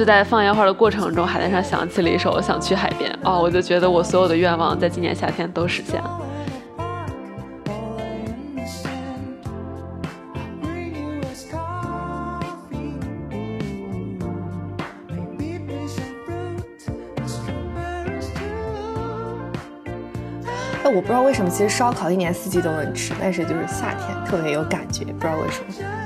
就在放烟花的过程中，海滩上响起了一首《想去海边》哦，我就觉得我所有的愿望在今年夏天都实现了。哎，我不知道为什么，其实烧烤一年四季都能吃，但是就是夏天特别有感觉，不知道为什么。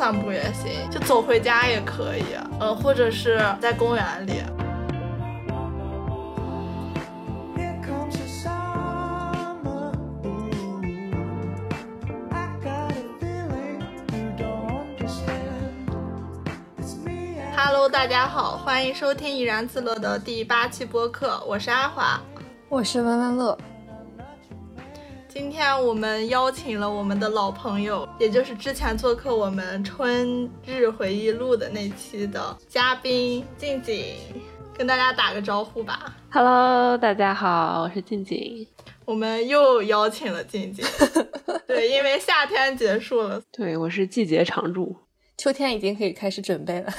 散步也行，就走回家也可以，呃，或者是在公园里。Hello，大家好，欢迎收听怡然自乐的第八期播客，我是阿华，我是文文乐。今天我们邀请了我们的老朋友，也就是之前做客我们春日回忆录的那期的嘉宾静静，跟大家打个招呼吧。Hello，大家好，我是静静。我们又邀请了静静，对，因为夏天结束了。对，我是季节常驻，秋天已经可以开始准备了。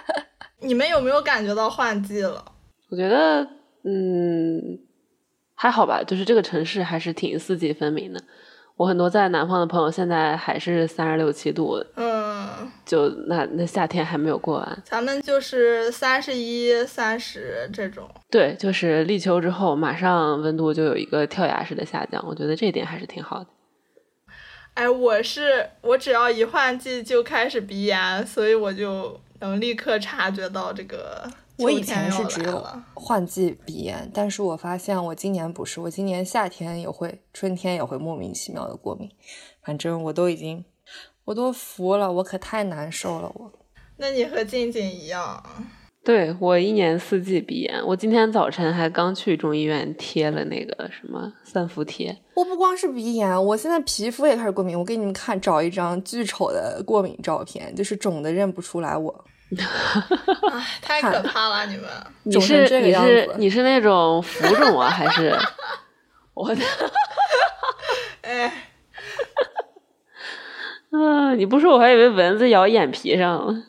你们有没有感觉到换季了？我觉得，嗯。还好吧，就是这个城市还是挺四季分明的。我很多在南方的朋友现在还是三十六七度，嗯，就那那夏天还没有过完。咱们就是三十一、三十这种。对，就是立秋之后，马上温度就有一个跳崖式的下降，我觉得这一点还是挺好的。哎，我是我只要一换季就开始鼻炎，所以我就能立刻察觉到这个。我以前是只有换季鼻炎，但是我发现我今年不是，我今年夏天也会，春天也会莫名其妙的过敏，反正我都已经，我都服了，我可太难受了我。那你和静静一样，对我一年四季鼻炎，我今天早晨还刚去中医院贴了那个什么三伏贴。我不光是鼻炎，我现在皮肤也开始过敏，我给你们看，找一张巨丑的过敏照片，就是肿的认不出来我。哎，太可怕了！你们，你是你是你是那种浮肿啊，还是 我的？哎，啊！你不说我还以为蚊子咬眼皮上了。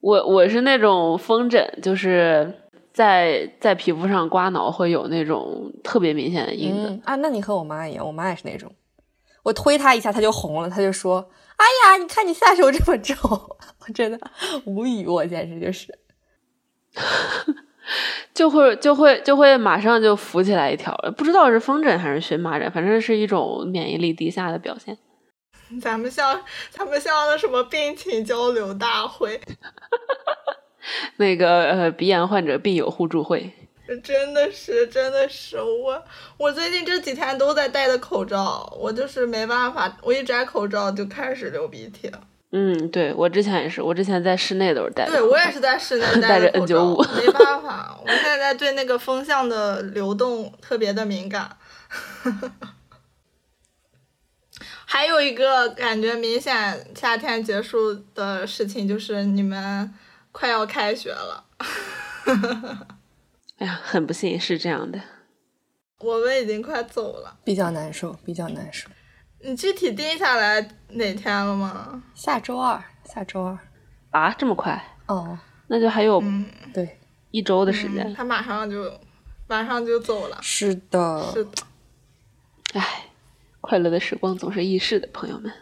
我我是那种风疹，就是在在皮肤上刮挠会有那种特别明显的印子啊。那你和我妈一样，我妈也是那种，我推她一下，她就红了，她就说。哎呀，你看你下手这么重，我真的无语，我简直就是，就会就会就会马上就浮起来一条，不知道是风疹还是荨麻疹，反正是一种免疫力低下的表现。咱们像咱们像那什么病情交流大会，那个呃鼻炎患者病友互助会。真的是，真的是我，我最近这几天都在戴的口罩，我就是没办法，我一摘口罩就开始流鼻涕。嗯，对我之前也是，我之前在室内都是戴。对我也是在室内 戴着 N 九五，没办法，我现在对那个风向的流动特别的敏感。还有一个感觉明显夏天结束的事情就是你们快要开学了。哎呀，很不幸是这样的，我们已经快走了，比较难受，比较难受。你具体定下来哪天了吗？下周二，下周二。啊，这么快？哦，那就还有对一周的时间。他马上就马上就走了。是的，是的。哎，快乐的时光总是易逝的，朋友们。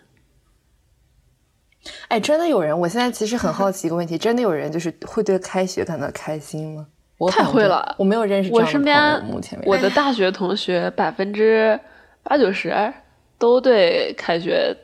哎，真的有人？我现在其实很好奇一个问题：真的有人就是会对开学感到开心吗？太会了，我没有认识我身边目前我的大学同学百分之八九十都对开学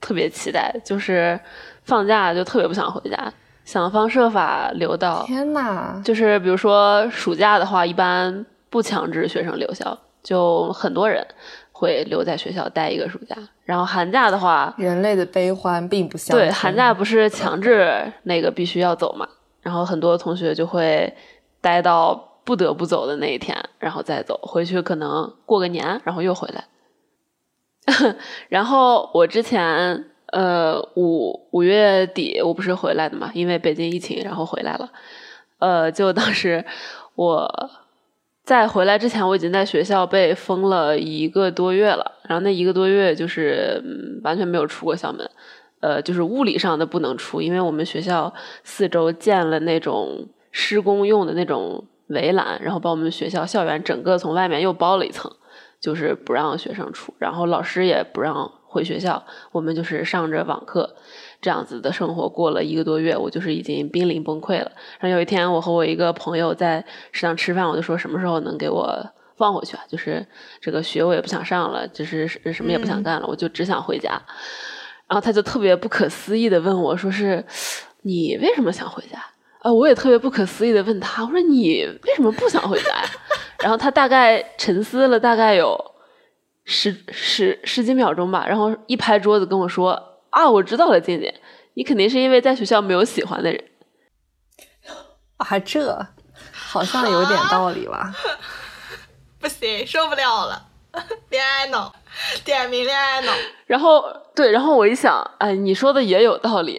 特别期待，就是放假就特别不想回家，想方设法留到。天呐，就是比如说暑假的话，一般不强制学生留校，就很多人会留在学校待一个暑假。然后寒假的话，人类的悲欢并不相对，寒假不是强制那个必须要走嘛，然后很多同学就会。待到不得不走的那一天，然后再走回去，可能过个年，然后又回来。然后我之前呃五五月底我不是回来的嘛，因为北京疫情，然后回来了。呃，就当时我在回来之前，我已经在学校被封了一个多月了，然后那一个多月就是完全没有出过校门，呃，就是物理上的不能出，因为我们学校四周建了那种施工用的那种围栏，然后把我们学校校园整个从外面又包了一层，就是不让学生出，然后老师也不让回学校，我们就是上着网课。这样子的生活过了一个多月，我就是已经濒临崩溃了。然后有一天，我和我一个朋友在食堂吃饭，我就说什么时候能给我放回去啊？就是这个学我也不想上了，就是什么也不想干了，我就只想回家。然后他就特别不可思议的问我说：“是，你为什么想回家？”啊，我也特别不可思议的问他：“我说你为什么不想回家呀？” 然后他大概沉思了大概有十十十几秒钟吧，然后一拍桌子跟我说。啊，我知道了，静静，你肯定是因为在学校没有喜欢的人 啊，这好像有点道理吧？不行，受不了了，恋爱脑，点名恋爱脑。然后对，然后我一想，哎，你说的也有道理，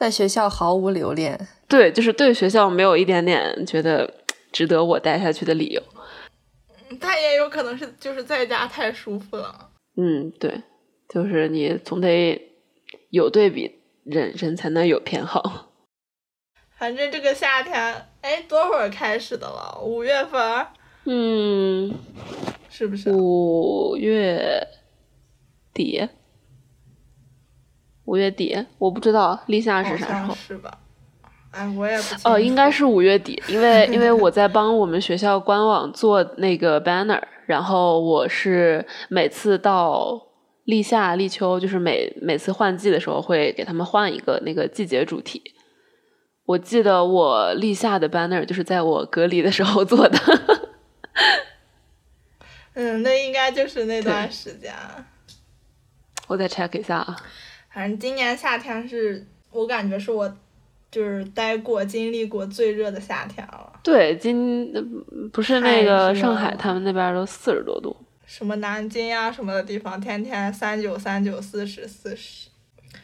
在学校毫无留恋，对，就是对学校没有一点点觉得值得我待下去的理由。他也有可能是就是在家太舒服了。嗯，对。就是你总得有对比，人人才能有偏好。反正这个夏天，哎，多会儿开始的了？五月份？嗯，是不是？五月底？五月底？我不知道立夏是啥时候？是吧？哎，我也不。哦，应该是五月底，因为 因为我在帮我们学校官网做那个 banner，然后我是每次到。立夏、立秋，就是每每次换季的时候会给他们换一个那个季节主题。我记得我立夏的 banner 就是在我隔离的时候做的。嗯，那应该就是那段时间。我再 check 一下啊。反正今年夏天是我感觉是我就是待过、经历过最热的夏天了。对，今不是那个上海，他们那边都四十多度。什么南京啊什么的地方，天天三九三九四十四十，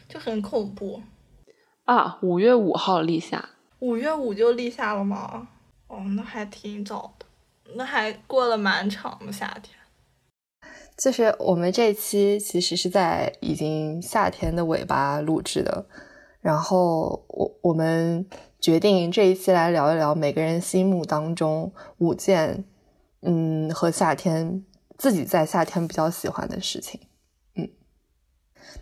就很恐怖。啊，五月五号立夏。五月五就立夏了吗？哦，那还挺早的，那还过了蛮长的夏天。就是我们这期其实是在已经夏天的尾巴录制的，然后我我们决定这一期来聊一聊每个人心目当中五件，嗯，和夏天。自己在夏天比较喜欢的事情，嗯，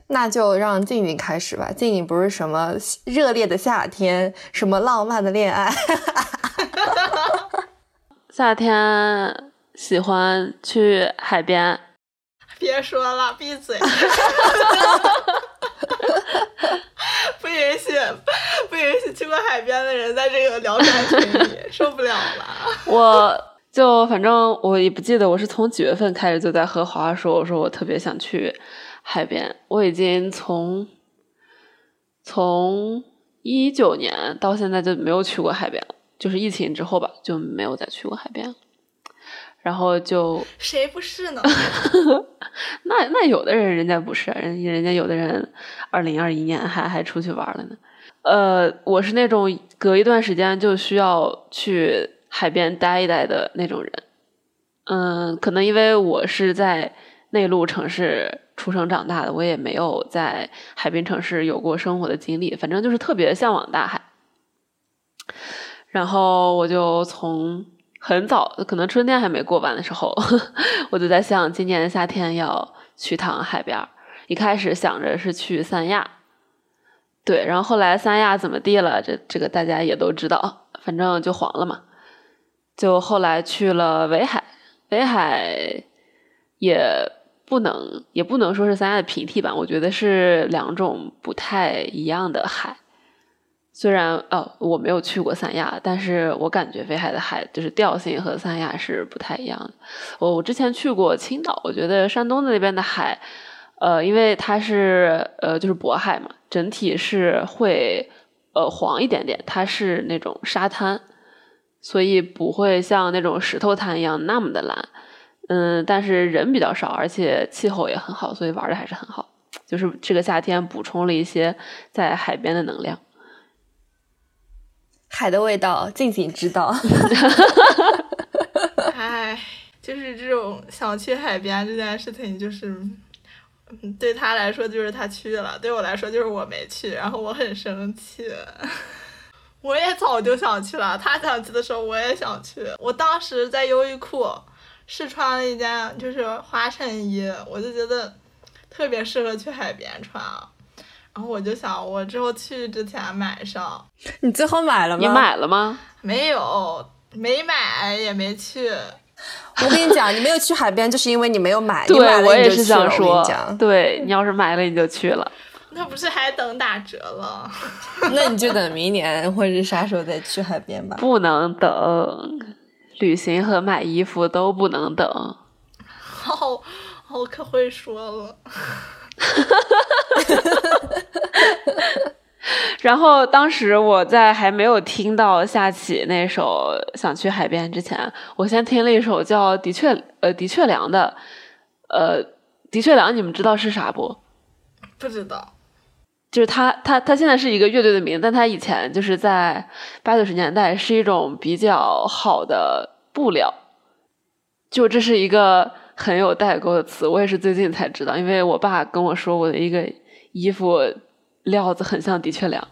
那就让静静开始吧。静静不是什么热烈的夏天，什么浪漫的恋爱，夏天喜欢去海边。别说了，闭嘴！不允许，不允许去过海边的人在这个聊天群里，受不了了。我。就反正我也不记得我是从几月份开始就在和华华说，我说我特别想去海边。我已经从从一九年到现在就没有去过海边了，就是疫情之后吧，就没有再去过海边了。然后就谁不是呢？那那有的人人家不是，人人家有的人二零二一年还还出去玩了呢。呃，我是那种隔一段时间就需要去。海边待一待的那种人，嗯，可能因为我是在内陆城市出生长大的，我也没有在海滨城市有过生活的经历，反正就是特别向往大海。然后我就从很早，可能春天还没过完的时候，我就在想，今年夏天要去趟海边。一开始想着是去三亚，对，然后后来三亚怎么地了？这这个大家也都知道，反正就黄了嘛。就后来去了威海，威海也不能也不能说是三亚的平替吧，我觉得是两种不太一样的海。虽然哦，我没有去过三亚，但是我感觉威海的海就是调性和三亚是不太一样的。我我之前去过青岛，我觉得山东的那边的海，呃，因为它是呃就是渤海嘛，整体是会呃黄一点点，它是那种沙滩。所以不会像那种石头滩一样那么的蓝，嗯，但是人比较少，而且气候也很好，所以玩的还是很好。就是这个夏天补充了一些在海边的能量。海的味道，静静知道。唉，就是这种想去海边这件事情，就是，对他来说就是他去了，对我来说就是我没去，然后我很生气。我也早就想去了，他想去的时候我也想去。我当时在优衣库试穿了一件就是花衬衣，我就觉得特别适合去海边穿啊。然后我就想，我之后去之前买上，你最后买了吗？你买了吗？没有，没买也没去。我跟你讲，你没有去海边，就是因为你没有买。对买了我也是你就去了想说你，对你要是买了你就去了。那不是还等打折了？那你就等明年或者是啥时候再去海边吧。不能等，旅行和买衣服都不能等。好，我可会说了。然后当时我在还没有听到夏启那首《想去海边》之前，我先听了一首叫《的确呃的确凉》的，呃的确凉，你们知道是啥不？不知道，就是他他他现在是一个乐队的名，但他以前就是在八九十年代是一种比较好的布料，就这是一个很有代沟的词，我也是最近才知道，因为我爸跟我说我的一个衣服料子很像的确凉。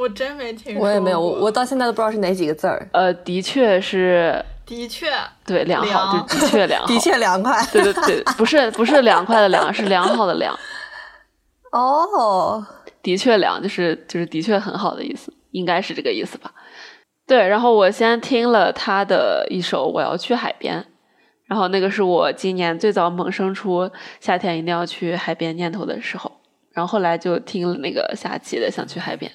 我真没听说过。我也没有，我我到现在都不知道是哪几个字儿。呃，的确是的确，对良好，凉就的确良 好，的确凉快。对对对，不是不是凉快的凉，是良好的良，哦，的确凉就是就是的确很好的意思，应该是这个意思吧？对，然后我先听了他的一首《我要去海边》，然后那个是我今年最早萌生出夏天一定要去海边念头的时候，然后后来就听了那个下棋的《想去海边》，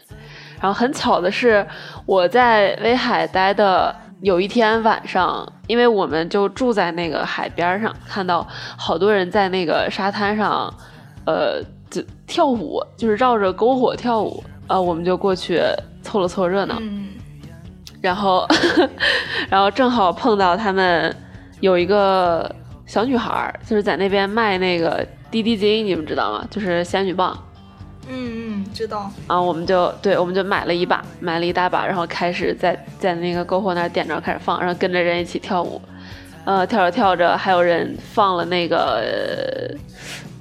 然后很巧的是我在威海待的。有一天晚上，因为我们就住在那个海边上，看到好多人在那个沙滩上，呃，就跳舞，就是绕着篝火跳舞，呃，我们就过去凑了凑热闹。嗯，然后，然后正好碰到他们有一个小女孩儿，就是在那边卖那个滴滴精，你们知道吗？就是仙女棒。嗯嗯，知道。啊我们就对，我们就买了一把，买了一大把，然后开始在在那个篝火那儿点着开始放，然后跟着人一起跳舞。呃，跳着跳着，还有人放了那个，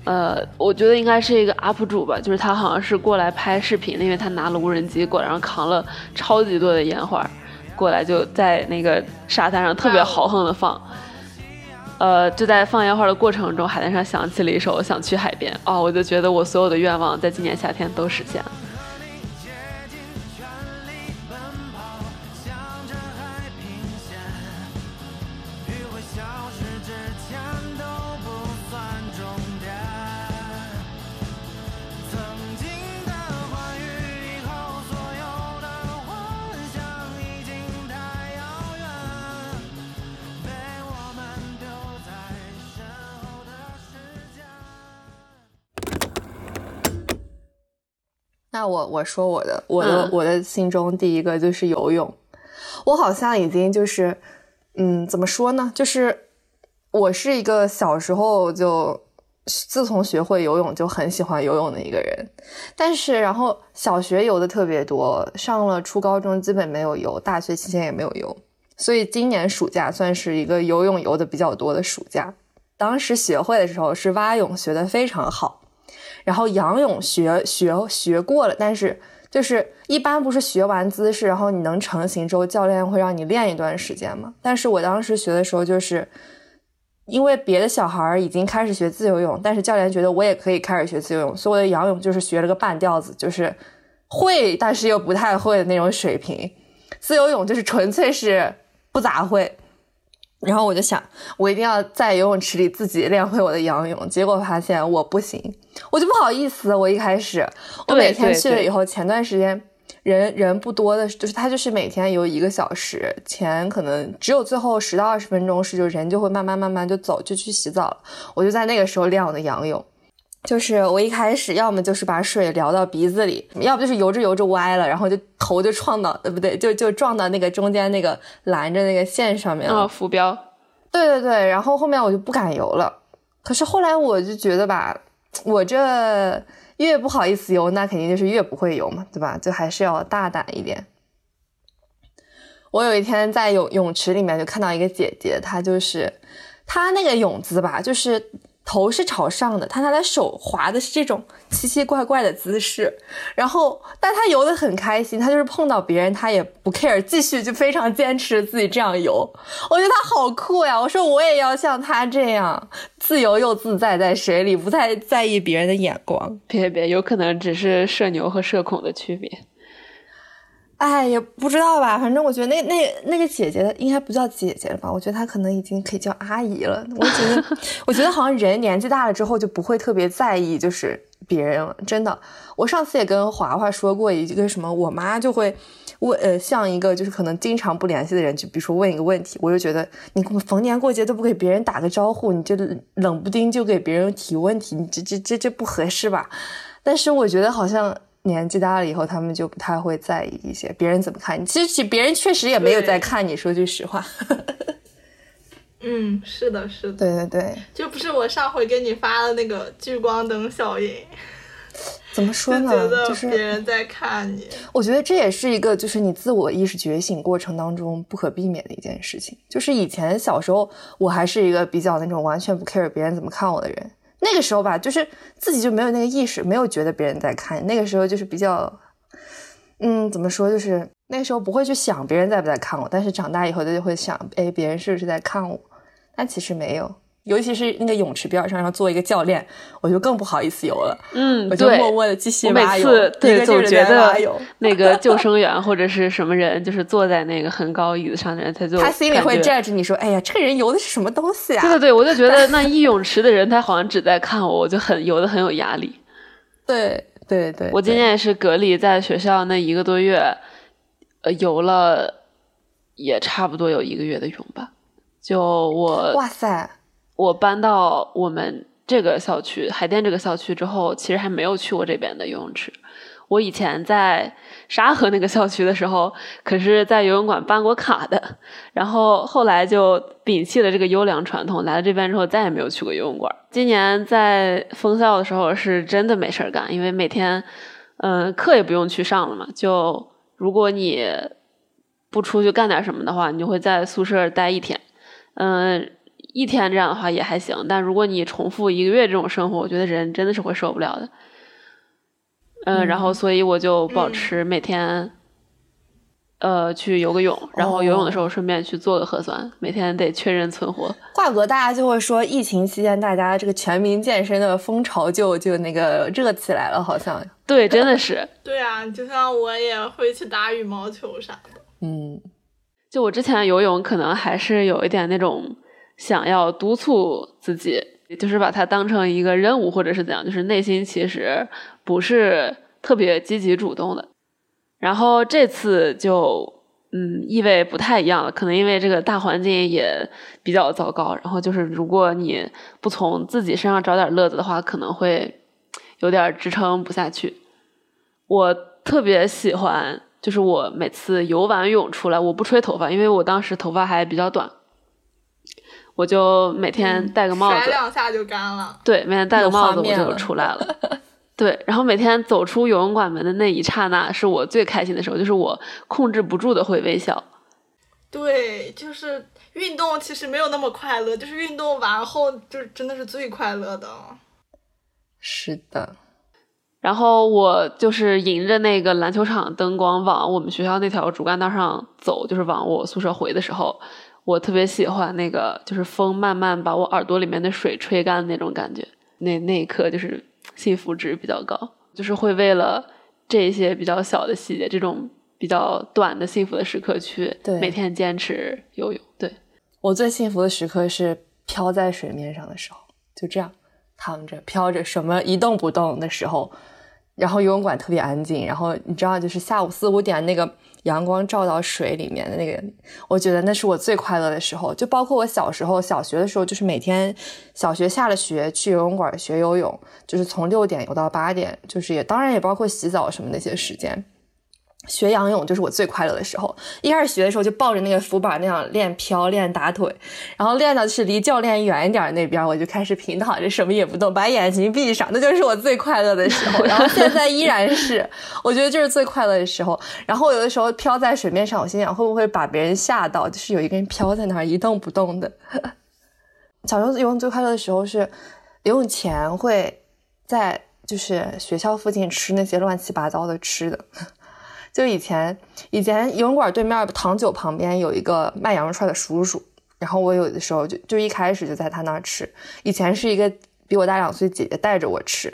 呃，我觉得应该是一个 UP 主吧，就是他好像是过来拍视频的，因为他拿了无人机过来，然后扛了超级多的烟花过来，就在那个沙滩上特别豪横的放。呃，就在放烟花的过程中，海滩上响起了一首《想去海边》哦，我就觉得我所有的愿望在今年夏天都实现了。那我我说我的，我的、嗯我的心中第一个就是游泳。我好像已经就是，嗯，怎么说呢？就是我是一个小时候就自从学会游泳就很喜欢游泳的一个人，但是然后小学游的特别多，上了初高中基本没有游，大学期间也没有游，所以今年暑假算是一个游泳游的比较多的暑假。当时学会的时候是蛙泳学的非常好。然后仰泳学学学过了，但是就是一般不是学完姿势，然后你能成型之后，教练会让你练一段时间嘛。但是我当时学的时候，就是因为别的小孩已经开始学自由泳，但是教练觉得我也可以开始学自由泳，所以我的仰泳就是学了个半吊子，就是会但是又不太会的那种水平。自由泳就是纯粹是不咋会。然后我就想，我一定要在游泳池里自己练会我的仰泳。结果发现我不行，我就不好意思。我一开始，我每天去了以后，前段时间人人不多的，就是他就是每天游一个小时，前可能只有最后十到二十分钟是就人就会慢慢慢慢就走，就去洗澡了。我就在那个时候练我的仰泳。就是我一开始要么就是把水撩到鼻子里，要不就是游着游着歪了，然后就头就撞到，呃不对，就就撞到那个中间那个拦着那个线上面了。啊，浮标，对对对，然后后面我就不敢游了。可是后来我就觉得吧，我这越不好意思游，那肯定就是越不会游嘛，对吧？就还是要大胆一点。我有一天在泳泳池里面就看到一个姐姐，她就是她那个泳姿吧，就是头是朝上的，他拿的手划的是这种奇奇怪怪的姿势，然后但他游的很开心，他就是碰到别人他也不 care，继续就非常坚持自己这样游，我觉得他好酷呀！我说我也要像他这样自由又自在在水里，不太在意别人的眼光。别别，有可能只是社牛和社恐的区别。哎，也不知道吧，反正我觉得那那那个姐姐应该不叫姐姐了吧？我觉得她可能已经可以叫阿姨了。我觉得，我觉得好像人年纪大了之后就不会特别在意就是别人了。真的，我上次也跟华华说过一个什么，我妈就会问呃，像一个就是可能经常不联系的人，就比如说问一个问题，我就觉得你逢年过节都不给别人打个招呼，你就冷不丁就给别人提问题，你这这这这不合适吧？但是我觉得好像。年纪大了以后，他们就不太会在意一些别人怎么看你。其实，别人确实也没有在看你。说句实话。嗯，是的，是的。对对对。就不是我上回给你发的那个聚光灯效应。怎么说呢？就是别人在看你。我觉得这也是一个，就是你自我意识觉醒过程当中不可避免的一件事情。就是以前小时候，我还是一个比较那种完全不 care 别人怎么看我的人。那个时候吧，就是自己就没有那个意识，没有觉得别人在看。那个时候就是比较，嗯，怎么说？就是那个时候不会去想别人在不在看我，但是长大以后他就会想，哎，别人是不是在看我？但其实没有。尤其是那个泳池边上要做一个教练，我就更不好意思游了。嗯，我就默默的继续蛙游。对，总觉得那个 救生员或者是什么人，就是坐在那个很高椅子上的人，他就他心里会 judge 你说：“哎呀，这个人游的是什么东西啊？”对对对，我就觉得那一泳池的人，他好像只在看我，我就很游的很有压力。对对对，我今年也是隔离在学校那一个多月，呃，游了也差不多有一个月的泳吧。就我，哇塞！我搬到我们这个校区海淀这个校区之后，其实还没有去过这边的游泳池。我以前在沙河那个校区的时候，可是在游泳馆办过卡的。然后后来就摒弃了这个优良传统，来了这边之后再也没有去过游泳馆。今年在封校的时候是真的没事儿干，因为每天嗯课也不用去上了嘛。就如果你不出去干点什么的话，你就会在宿舍待一天，嗯。一天这样的话也还行，但如果你重复一个月这种生活，我觉得人真的是会受不了的。嗯，然后所以我就保持每天，呃，去游个泳，然后游泳的时候顺便去做个核酸，每天得确认存活。怪不得大家就会说，疫情期间大家这个全民健身的风潮就就那个热起来了，好像。对，真的是。对啊，就像我也会去打羽毛球啥的。嗯，就我之前游泳可能还是有一点那种。想要督促自己，也就是把它当成一个任务，或者是怎样，就是内心其实不是特别积极主动的。然后这次就，嗯，意味不太一样了。可能因为这个大环境也比较糟糕。然后就是，如果你不从自己身上找点乐子的话，可能会有点支撑不下去。我特别喜欢，就是我每次游完泳出来，我不吹头发，因为我当时头发还比较短。我就每天戴个帽子，甩两下就干了。对，每天戴个帽子我就出来了。对，然后每天走出游泳馆门的那一刹那，是我最开心的时候，就是我控制不住的会微笑。对，就是运动其实没有那么快乐，就是运动完后就真的是最快乐的。是的。然后我就是迎着那个篮球场灯光往我们学校那条主干道上走，就是往我宿舍回的时候。我特别喜欢那个，就是风慢慢把我耳朵里面的水吹干的那种感觉，那那一刻就是幸福值比较高，就是会为了这些比较小的细节，这种比较短的幸福的时刻去每天坚持游泳。对我最幸福的时刻是漂在水面上的时候，就这样躺着飘着，什么一动不动的时候。然后游泳馆特别安静，然后你知道，就是下午四五点那个阳光照到水里面的那个，我觉得那是我最快乐的时候。就包括我小时候小学的时候，就是每天小学下了学去游泳馆学游泳，就是从六点游到八点，就是也当然也包括洗澡什么那些时间。学仰泳就是我最快乐的时候。一开始学的时候就抱着那个浮板那样练漂、练打腿，然后练到是离教练远一点那边，我就开始平躺着什么也不动，把眼睛闭上，那就是我最快乐的时候。然后现在依然是，我觉得就是最快乐的时候。然后有的时候飘在水面上，我心想会不会把别人吓到，就是有一个人飘在那儿一动不动的。小时候游泳最快乐的时候是游泳前会在就是学校附近吃那些乱七八糟的吃的。就以前，以前游泳馆对面糖酒旁边有一个卖羊肉串的叔叔，然后我有的时候就就一开始就在他那儿吃。以前是一个比我大两岁姐姐带着我吃，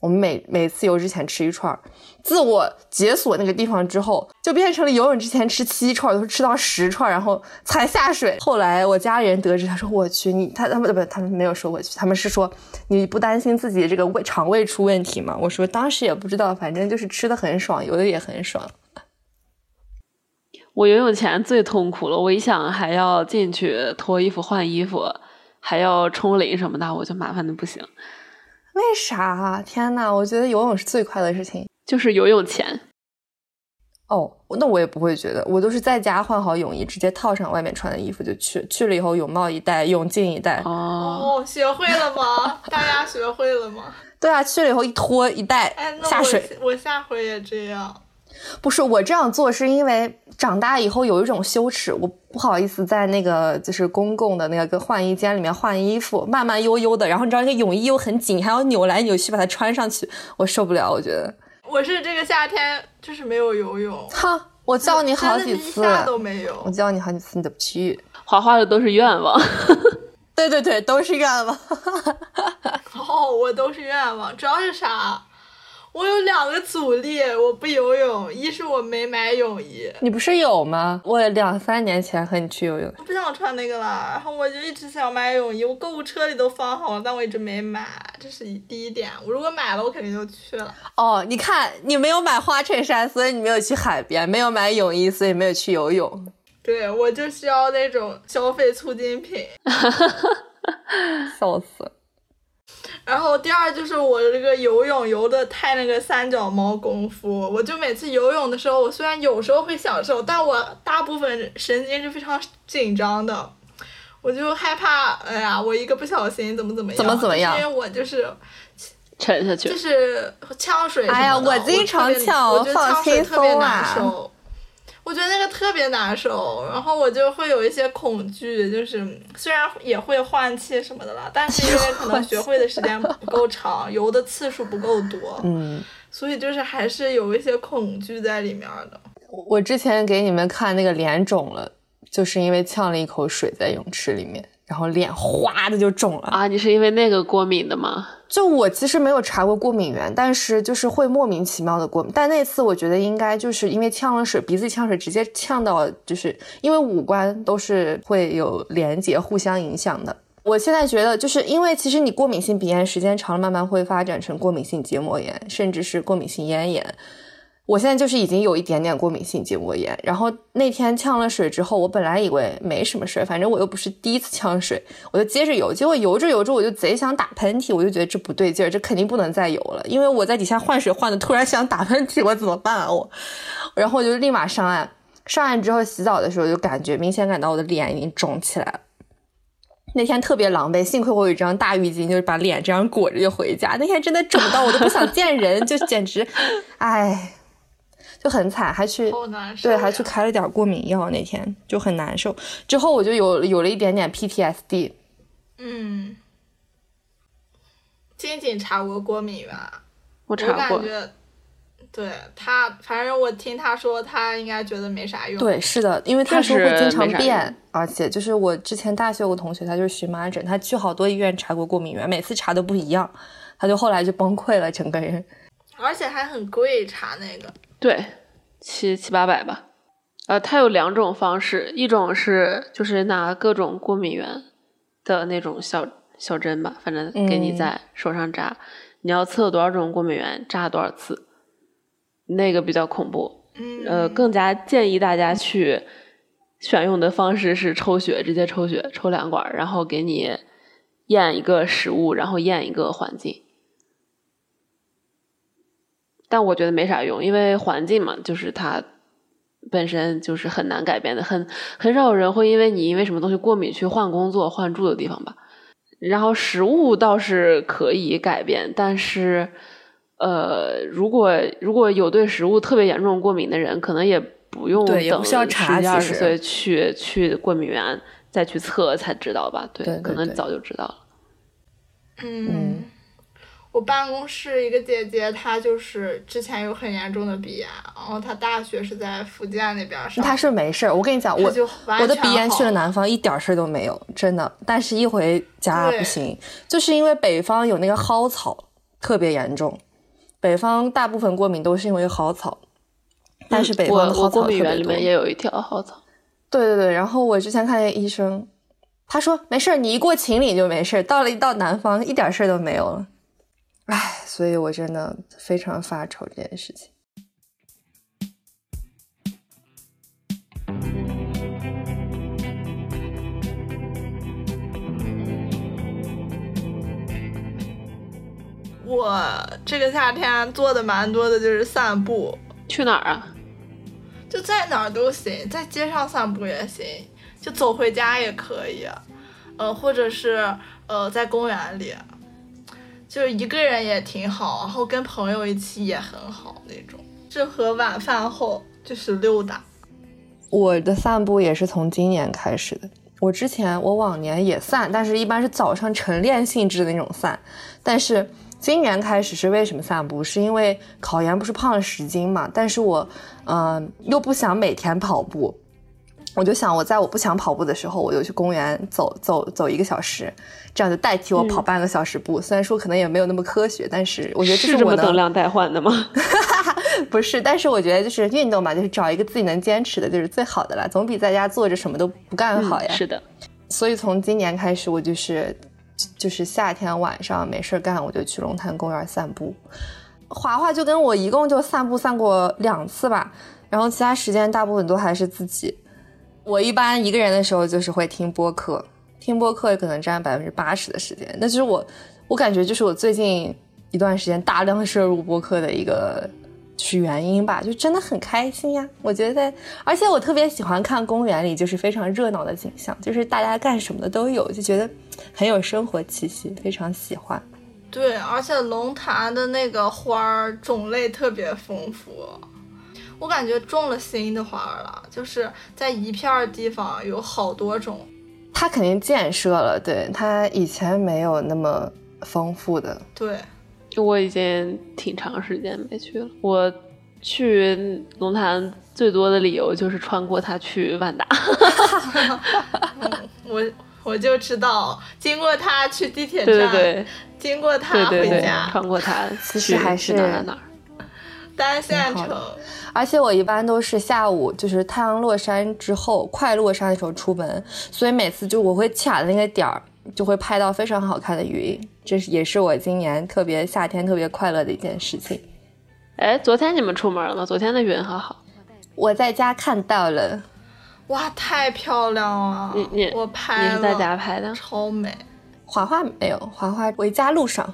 我们每每次游之前吃一串。自我解锁那个地方之后，就变成了游泳之前吃七串，都是吃到十串，然后才下水。后来我家里人得知，他说我去你他他们不他们没有说我去，他们是说你不担心自己这个胃肠胃出问题吗？我说当时也不知道，反正就是吃的很爽，游的也很爽。我游泳前最痛苦了，我一想还要进去脱衣服换衣服，还要冲淋什么的，我就麻烦的不行。为啥？天呐，我觉得游泳是最快乐的事情，就是游泳前。哦，那我也不会觉得，我都是在家换好泳衣，直接套上外面穿的衣服就去。去了以后，泳帽一戴，泳镜一戴。哦，学会了吗？大家学会了吗？对啊，去了以后一脱一戴，下水。我下回也这样。不是我这样做，是因为长大以后有一种羞耻，我不好意思在那个就是公共的那个换衣间里面换衣服，慢慢悠悠的。然后你知道那个泳衣又很紧，还要扭来扭去把它穿上去，我受不了。我觉得我是这个夏天就是没有游泳。哈，我叫你好几次都没有，我叫你好几次你都不去。画画的都是愿望，对对对，都是愿望。哦，我都是愿望，主要是啥？我有两个阻力，我不游泳。一是我没买泳衣，你不是有吗？我两三年前和你去游泳，我不想穿那个了。然后我就一直想买泳衣，我购物车里都放好了，但我一直没买。这是第一点。我如果买了，我肯定就去了。哦，你看，你没有买花衬衫，所以你没有去海边；没有买泳衣，所以没有去游泳。对，我就需要那种消费促进品。笑死。然后第二就是我这个游泳游的太那个三脚猫功夫，我就每次游泳的时候，我虽然有时候会享受，但我大部分神经是非常紧张的，我就害怕，哎呀，我一个不小心怎么怎么样，怎么怎么样，因为我就是沉下去，就是呛水哎呀，我经常呛，我觉得呛水特别难受。我觉得那个特别难受，然后我就会有一些恐惧，就是虽然也会换气什么的了，但是因为 可能学会的时间不够长，游的次数不够多，嗯，所以就是还是有一些恐惧在里面的。我之前给你们看那个脸肿了，就是因为呛了一口水在泳池里面。然后脸哗的就肿了啊！你是因为那个过敏的吗？就我其实没有查过过敏源，但是就是会莫名其妙的过敏。但那次我觉得应该就是因为呛了水，鼻子呛水直接呛到，就是因为五官都是会有连接、互相影响的。我现在觉得就是因为其实你过敏性鼻炎时间长了，慢慢会发展成过敏性结膜炎，甚至是过敏性咽炎。我现在就是已经有一点点过敏性结膜炎，然后那天呛了水之后，我本来以为没什么事儿，反正我又不是第一次呛水，我就接着游，结果游着游着我就贼想打喷嚏，我就觉得这不对劲儿，这肯定不能再游了，因为我在底下换水换的，突然想打喷嚏，我怎么办啊我？然后我就立马上岸，上岸之后洗澡的时候就感觉明显感到我的脸已经肿起来了，那天特别狼狈，幸亏我有一张大浴巾，就是把脸这样裹着就回家，那天真的肿到我都不想见人，就简直，唉。就很惨，还去对，还去开了点过敏药，那天就很难受。之后我就有有了一点点 PTSD。嗯，仅仅查过过敏源，我查过。我感觉，对他，反正我听他说，他应该觉得没啥用。对，是的，因为他说会经常变，而且就是我之前大学有个同学，他就是荨麻疹，他去好多医院查过过敏源，每次查都不一样，他就后来就崩溃了，整个人。而且还很贵，查那个。对，七七八百吧。呃，它有两种方式，一种是就是拿各种过敏源的那种小小针吧，反正给你在手上扎。你要测多少种过敏源，扎多少次，那个比较恐怖。呃，更加建议大家去选用的方式是抽血，直接抽血，抽两管，然后给你验一个食物，然后验一个环境。但我觉得没啥用，因为环境嘛，就是它本身就是很难改变的，很很少有人会因为你因为什么东西过敏去换工作、换住的地方吧。然后食物倒是可以改变，但是，呃，如果如果有对食物特别严重过敏的人，可能也不用等十几二十岁去去过敏源再去测才知道吧？对，可能早就知道了。嗯。我办公室一个姐姐，她就是之前有很严重的鼻炎，然后她大学是在福建那边上。她是没事儿，我跟你讲，我我的鼻炎去了南方一点事儿都没有，真的。但是一回家不行，就是因为北方有那个蒿草特别严重，北方大部分过敏都是因为蒿草，但是北方的蒿草过敏源里面也有一条蒿草。对对对，然后我之前看见医生，他说没事儿，你一过秦岭就没事儿，到了一到南方一点事儿都没有了。唉，所以我真的非常发愁这件事情。我这个夏天做的蛮多的，就是散步。去哪儿啊？就在哪儿都行，在街上散步也行，就走回家也可以。呃，或者是呃，在公园里。就是一个人也挺好，然后跟朋友一起也很好那种，适合晚饭后就是溜达。我的散步也是从今年开始的。我之前我往年也散，但是一般是早上晨练性质的那种散。但是今年开始是为什么散步？是因为考研不是胖了十斤嘛？但是我嗯又不想每天跑步。我就想，我在我不想跑步的时候，我就去公园走走走一个小时，这样就代替我跑半个小时步。虽然说可能也没有那么科学，但是我觉得这是我能量代换的吗？不是，但是我觉得就是运动嘛，就是找一个自己能坚持的，就是最好的了，总比在家坐着什么都不干好呀。是的。所以从今年开始，我就是就是夏天晚上没事干，我就去龙潭公园散步。华华就跟我一共就散步散过两次吧，然后其他时间大部分都还是自己。我一般一个人的时候就是会听播客，听播客可能占百分之八十的时间。那就是我，我感觉就是我最近一段时间大量摄入播客的一个是原因吧，就真的很开心呀。我觉得，而且我特别喜欢看公园里就是非常热闹的景象，就是大家干什么的都有，就觉得很有生活气息，非常喜欢。对，而且龙潭的那个花儿种类特别丰富。我感觉种了新的花了，就是在一片地方有好多种。它肯定建设了，对它以前没有那么丰富的。对，我已经挺长时间没去了。我去龙潭最多的理由就是穿过它去万达。我我就知道，经过它去地铁站，对对对，经过它回家，穿过它其实还是哪哪哪。单线程。而且我一般都是下午，就是太阳落山之后，快落山的时候出门，所以每次就我会卡的那个点儿，就会拍到非常好看的云，这是也是我今年特别夏天特别快乐的一件事情。哎，昨天你们出门了？昨天的云好好，我在家看到了，哇，太漂亮了！你你我拍你是在家拍的？超美。华华没有，华华回家路上。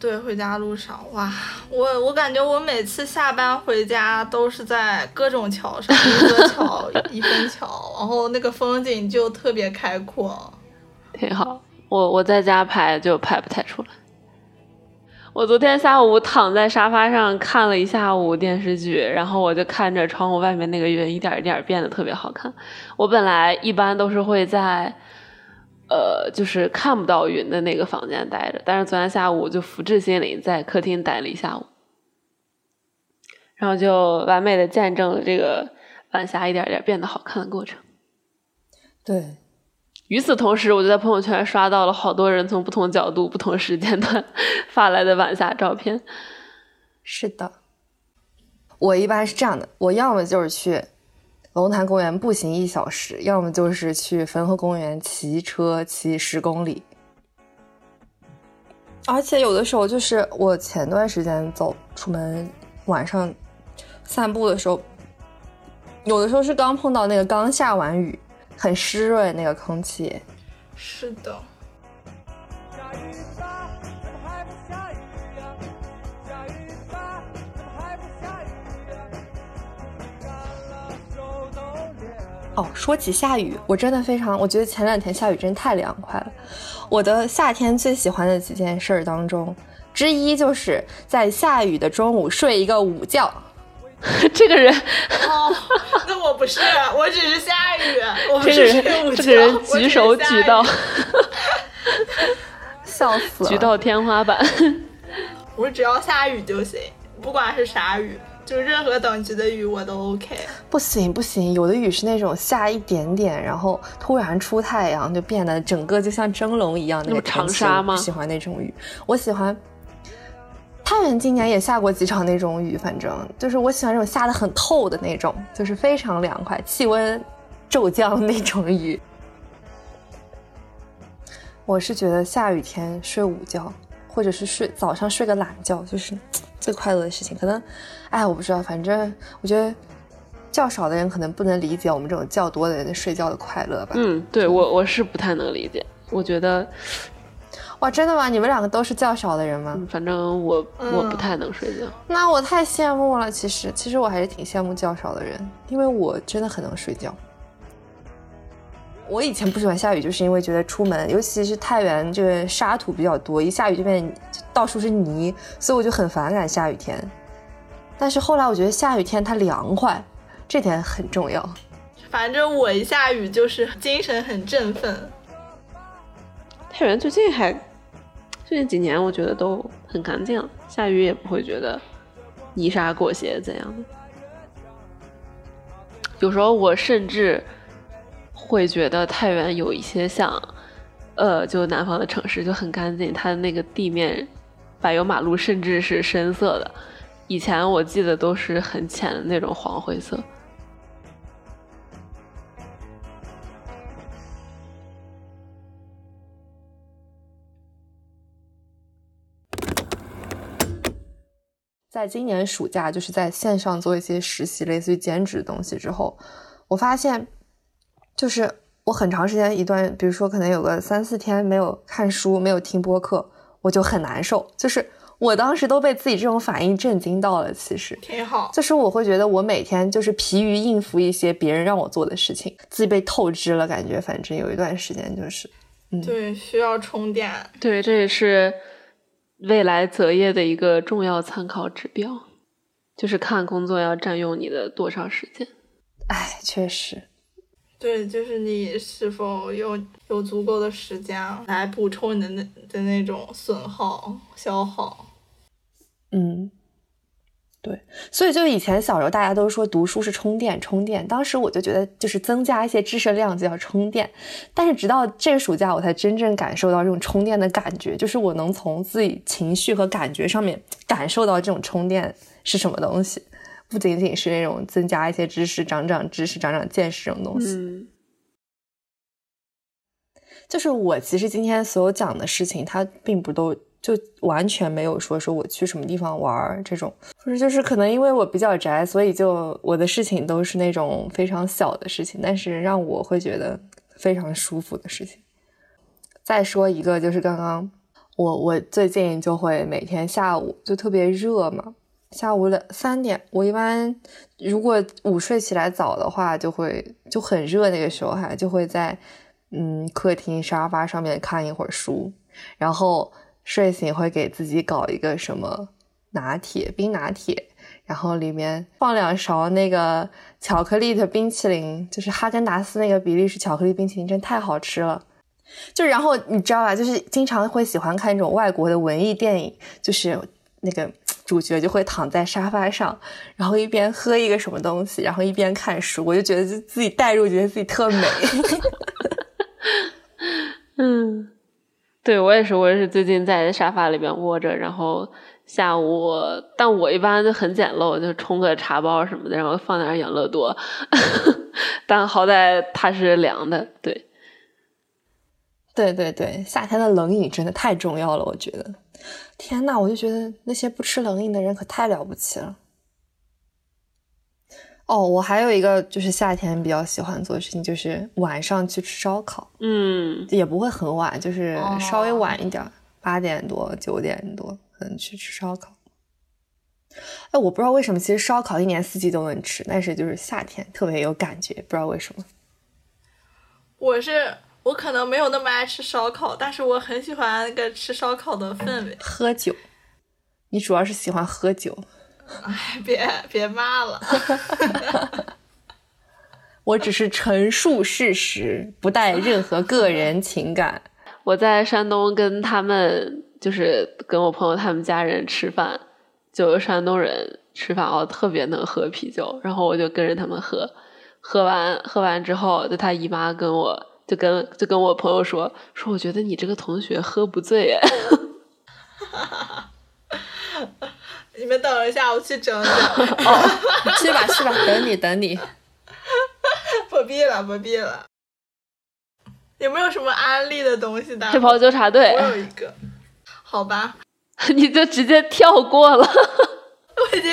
对，回家路上，哇，我我感觉我每次下班回家都是在各种桥上，一个 桥一分桥，然后那个风景就特别开阔，挺好。我我在家拍就拍不太出来。我昨天下午躺在沙发上看了一下午电视剧，然后我就看着窗户外面那个云一点一点变得特别好看。我本来一般都是会在。呃，就是看不到云的那个房间待着，但是昨天下午我就福至心灵，在客厅待了一下午，然后就完美的见证了这个晚霞一点点变得好看的过程。对，与此同时，我就在朋友圈刷到了好多人从不同角度、不同时间段 发来的晚霞照片。是的，我一般是这样的，我要么就是去。龙潭公园步行一小时，要么就是去汾河公园骑车骑十公里。而且有的时候就是我前段时间走出门，晚上散步的时候，有的时候是刚碰到那个刚下完雨，很湿润那个空气。是的。哦，说起下雨，我真的非常，我觉得前两天下雨真太凉快了。我的夏天最喜欢的几件事当中之一，就是在下雨的中午睡一个午觉。这个人，哦，那我不是，我只是下雨，我睡午人，觉。这个人我只举手是下雨举到笑死了！举到天花板。我只要下雨就行，不管是啥雨，就任何等级的雨我都 OK。不行不行，有的雨是那种下一点点，然后突然出太阳，就变得整个就像蒸笼一样那那种个天气长沙吗不喜欢那种雨，我喜欢。太原今年也下过几场那种雨，反正就是我喜欢这种下的很透的那种，就是非常凉快，气温骤降那种雨。我是觉得下雨天睡午觉，或者是睡早上睡个懒觉，就是最快乐的事情。可能，哎，我不知道，反正我觉得较少的人可能不能理解我们这种较多的人的睡觉的快乐吧。嗯，对我我是不太能理解。我觉得，哇，真的吗？你们两个都是较少的人吗？嗯反正我我不太能睡觉。那我太羡慕了。其实，其实我还是挺羡慕较少的人，因为我真的很能睡觉。我以前不喜欢下雨，就是因为觉得出门，尤其是太原这个沙土比较多，一下雨就变到处是泥，所以我就很反感下雨天。但是后来我觉得下雨天它凉快，这点很重要。反正我一下雨就是精神很振奋。太原最近还最近几年，我觉得都很干净，下雨也不会觉得泥沙裹挟怎样的。有时候我甚至会觉得太原有一些像，呃，就南方的城市就很干净，它的那个地面柏油马路甚至是深色的，以前我记得都是很浅的那种黄灰色。在今年暑假，就是在线上做一些实习，类似于兼职的东西之后，我发现，就是我很长时间一段，比如说可能有个三四天没有看书，没有听播客，我就很难受。就是我当时都被自己这种反应震惊到了。其实，挺好，就是我会觉得我每天就是疲于应付一些别人让我做的事情，自己被透支了，感觉反正有一段时间就是，嗯对，需要充电。对，这也是未来择业的一个重要参考指标，就是看工作要占用你的多少时间。哎，确实，对，就是你是否有有足够的时间来补充你的那的那种损耗、消耗。嗯，对，所以就以前小时候大家都说读书是充电，充电。当时我就觉得就是增加一些知识量就要充电，但是直到这个暑假我才真正感受到这种充电的感觉，就是我能从自己情绪和感觉上面感受到这种充电是什么东西，不仅仅是那种增加一些知识、长长知识、长长见识这种东西。嗯，就是我其实今天所有讲的事情，它并不都就完全没有说说我去什么地方玩儿这种，不是就是可能因为我比较宅，所以就我的事情都是那种非常小的事情，但是让我会觉得非常舒服的事情。再说一个，就是刚刚我我最近就会每天下午就特别热嘛，下午两三点，我一般如果午睡起来早的话，就会就很热，那个时候还就会在嗯客厅沙发上面看一会儿书，然后睡醒会给自己搞一个什么拿铁，冰拿铁，然后里面放两勺那个巧克力的冰淇淋，就是哈根达斯那个比利时巧克力冰淇淋，真太好吃了。就然后你知道吧，就是经常会喜欢看那种外国的文艺电影，就是那个主角就会躺在沙发上，然后一边喝一个什么东西，然后一边看书，我就觉得就自己代入，觉得自己特美。嗯，对我也是，我也是最近在沙发里边窝着，然后下午，但我一般就很简陋，就冲个茶包什么的，然后放点养乐多，但好歹它是凉的，对。对对对，夏天的冷饮真的太重要了，我觉得。天呐，我就觉得那些不吃冷饮的人可太了不起了。哦，我还有一个就是夏天比较喜欢做的事情，就是晚上去吃烧烤，嗯，也不会很晚，就是哦稍微晚一点，八点多、九点多可能去吃烧烤。哎，我不知道为什么，其实烧烤一年四季都能吃，但是就是夏天特别有感觉，不知道为什么。我是我可能没有那么爱吃烧烤，但是我很喜欢那个吃烧烤的氛围。喝酒，你主要是喜欢喝酒。哎，别别骂了。我只是陈述事实，不带任何个人情感。我在山东跟他们，就是跟我朋友他们家人吃饭，就山东人吃饭哦，特别能喝啤酒，然后我就跟着他们喝，喝完喝完之后，就他姨妈跟我就跟就跟我朋友说说，我觉得你这个同学喝不醉哎。你们等一下，我去整整。哦，去吧去吧，等你等你。不必了，不必了。有没有什么安利的东西的？黑袍纠察队。我有一个。好吧。你就直接跳过了。我已经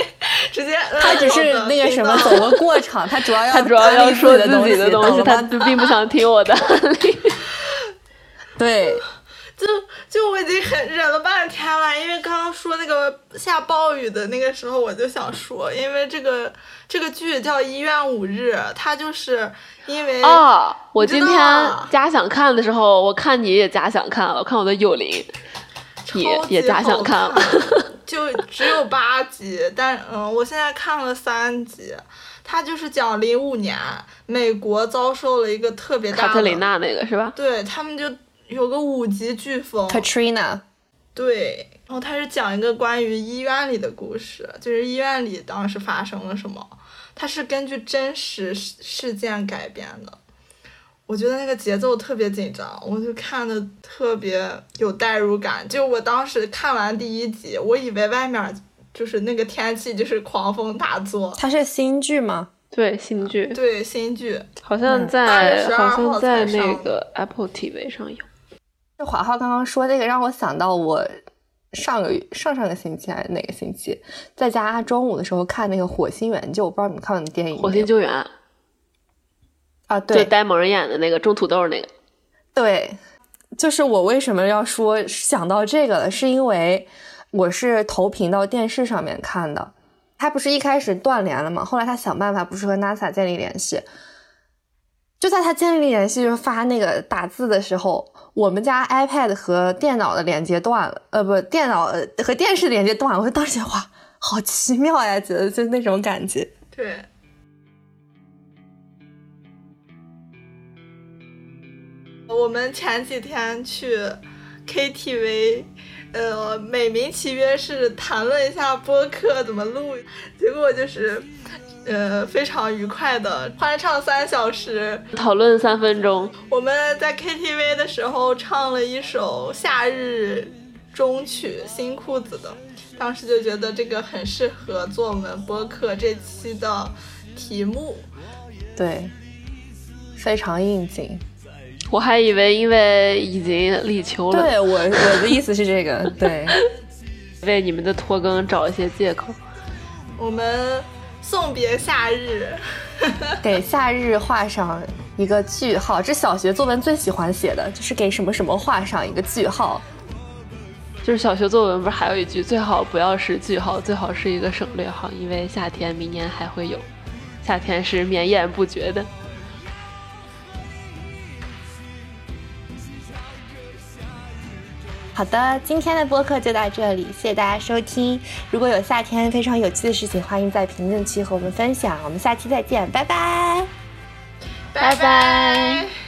直接。他只是那个什么走个过场，他主要 要他主要要说自己的东西，他就并不想听我的。对。就就我已经很忍了半天了，因为刚刚说那个下暴雨的那个时候，我就想说，因为这个这个剧叫《医院五日》，它就是因为啊，我今天假想看的时候，我看你也假想看了，我看我的有灵，你也假想看了，就只有八集，但嗯，我现在看了三集，它就是讲零五年美国遭受了一个特别大的卡特琳娜那个是吧？对他们就。有个五级飓风，Katrina，对，然后它是讲一个关于医院里的故事，就是医院里当时发生了什么，它是根据真实事件改编的。我觉得那个节奏特别紧张，我就看的特别有代入感。就我当时看完第一集，我以为外面就是那个天气就是狂风大作。它是新剧吗？对，新剧。对，新剧。好像在好像在那个 Apple TV 上有。这华浩刚刚说那个，让我想到我上个月、上上个星期还是哪个星期，在家中午的时候看那个《火星援救》，我不知道你们看过那电影？火星救援啊，对，呆萌人演的那个种土豆那个。对，就是我为什么要说想到这个了，是因为我是投屏到电视上面看的，他不是一开始断联了吗？后来他想办法，不是和 NASA 建立联系。就在他建立联系，就发那个打字的时候，我们家 iPad 和电脑的连接断了，呃，不，电脑和电视连接断了。我当时哇，好奇妙呀，觉得就那种感觉。对。我们前几天去 KTV，呃，美名其曰是谈论一下播客怎么录，结果就是。呃，非常愉快的欢唱三小时，讨论三分钟。我们在 KTV 的时候唱了一首夏日中曲，新裤子的，当时就觉得这个很适合做我们播客这期的题目。对，非常应景。我还以为因为已经立秋了。对我我的意思是这个，对，为你们的拖更找一些借口。我们。送别夏日，给夏日画上一个句号。这小学作文最喜欢写的就是给什么什么画上一个句号。就是小学作文不是还有一句，最好不要是句号，最好是一个省略号，因为夏天明年还会有，夏天是绵延不绝的。好的，今天的播客就到这里，谢谢大家收听。如果有夏天非常有趣的事情，欢迎在评论区和我们分享。我们下期再见，拜拜，拜拜。